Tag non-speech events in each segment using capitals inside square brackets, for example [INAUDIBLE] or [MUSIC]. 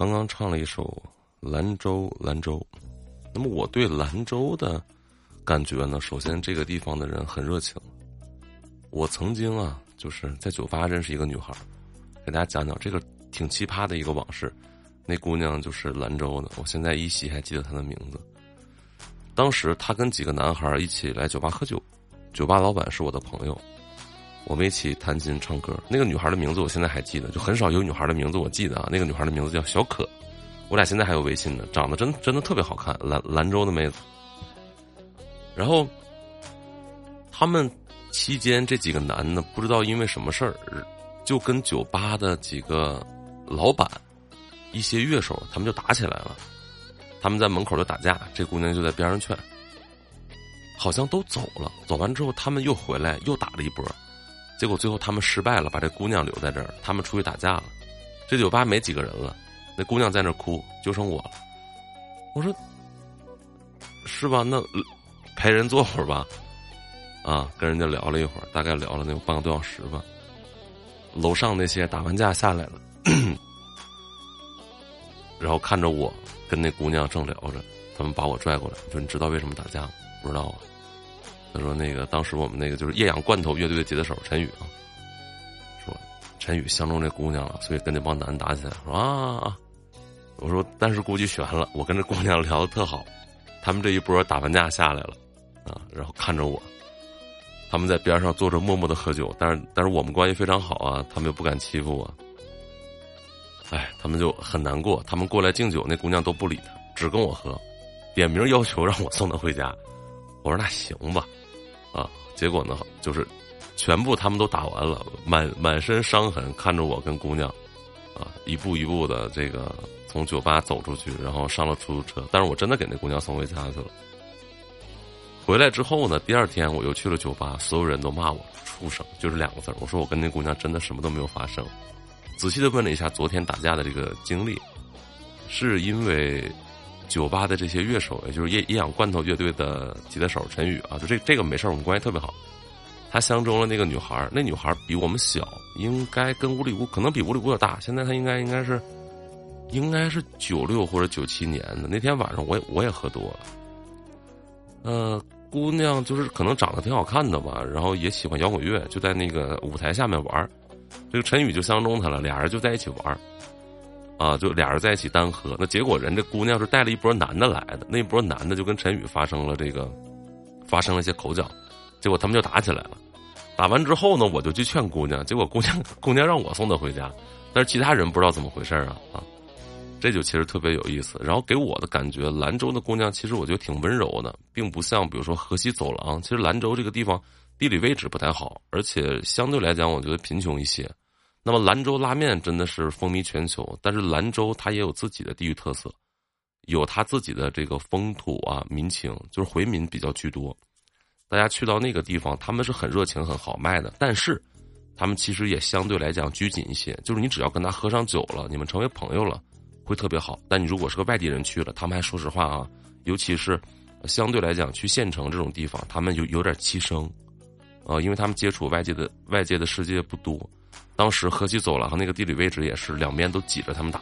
刚刚唱了一首《兰州兰州》，那么我对兰州的感觉呢？首先，这个地方的人很热情。我曾经啊，就是在酒吧认识一个女孩，给大家讲讲这个挺奇葩的一个往事。那姑娘就是兰州的，我现在依稀还记得她的名字。当时她跟几个男孩一起来酒吧喝酒，酒吧老板是我的朋友。我们一起弹琴唱歌，那个女孩的名字我现在还记得，就很少有女孩的名字我记得啊。那个女孩的名字叫小可，我俩现在还有微信呢，长得真真的特别好看，兰兰州的妹子。然后，他们期间这几个男的不知道因为什么事儿，就跟酒吧的几个老板、一些乐手，他们就打起来了。他们在门口就打架，这姑娘就在边上劝，好像都走了。走完之后，他们又回来又打了一波。结果最后他们失败了，把这姑娘留在这儿，他们出去打架了。这酒吧没几个人了，那姑娘在那哭，就剩我了。我说：“是吧？那陪人坐会儿吧。”啊，跟人家聊了一会儿，大概聊了那有半个多小时吧。楼上那些打完架下来了，[COUGHS] 然后看着我跟那姑娘正聊着，他们把我拽过来，说：“你知道为什么打架吗？”不知道啊。他说：“那个当时我们那个就是液氧罐头乐队的吉他手陈宇啊，说陈宇相中这姑娘了，所以跟那帮男打起来。说啊，我说但是估计悬了。我跟这姑娘聊的特好，他们这一波打完架下来了啊，然后看着我，他们在边上坐着默默的喝酒，但是但是我们关系非常好啊，他们又不敢欺负我。哎，他们就很难过，他们过来敬酒，那姑娘都不理他，只跟我喝，点名要求让我送她回家。我说那行吧。”啊，结果呢，就是全部他们都打完了，满满身伤痕，看着我跟姑娘，啊，一步一步的这个从酒吧走出去，然后上了出租车。但是我真的给那姑娘送回家去了。回来之后呢，第二天我又去了酒吧，所有人都骂我畜生，就是两个字我说我跟那姑娘真的什么都没有发生。仔细的问了一下昨天打架的这个经历，是因为。酒吧的这些乐手，也就是夜夜养罐头乐队的吉他手陈宇啊，就这这个没事我们关系特别好。他相中了那个女孩那女孩比我们小，应该跟吴里屋可能比吴里屋要大。现在他应该应该是，应该是九六或者九七年的。那天晚上我也我也喝多了，呃，姑娘就是可能长得挺好看的吧，然后也喜欢摇滚乐，就在那个舞台下面玩这个陈宇就相中她了，俩人就在一起玩啊，就俩人在一起单喝，那结果人这姑娘是带了一波男的来的，那一波男的就跟陈宇发生了这个，发生了一些口角，结果他们就打起来了。打完之后呢，我就去劝姑娘，结果姑娘 [LAUGHS] 姑娘让我送她回家，但是其他人不知道怎么回事啊啊，这就其实特别有意思。然后给我的感觉，兰州的姑娘其实我觉得挺温柔的，并不像比如说河西走廊。其实兰州这个地方地理位置不太好，而且相对来讲，我觉得贫穷一些。那么兰州拉面真的是风靡全球，但是兰州它也有自己的地域特色，有它自己的这个风土啊民情，就是回民比较居多。大家去到那个地方，他们是很热情、很豪迈的，但是他们其实也相对来讲拘谨一些。就是你只要跟他喝上酒了，你们成为朋友了，会特别好。但你如果是个外地人去了，他们还说实话啊，尤其是相对来讲去县城这种地方，他们有有点欺生，啊，因为他们接触外界的外界的世界不多。当时河西走廊那个地理位置也是两边都挤着他们打，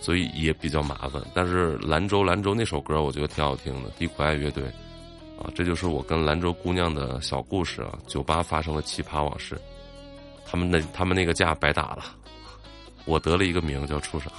所以也比较麻烦。但是兰州兰州那首歌我觉得挺好听的，低苦爱乐队，啊，这就是我跟兰州姑娘的小故事啊。酒吧发生的奇葩往事，他们那他们那个架白打了，我得了一个名叫畜生。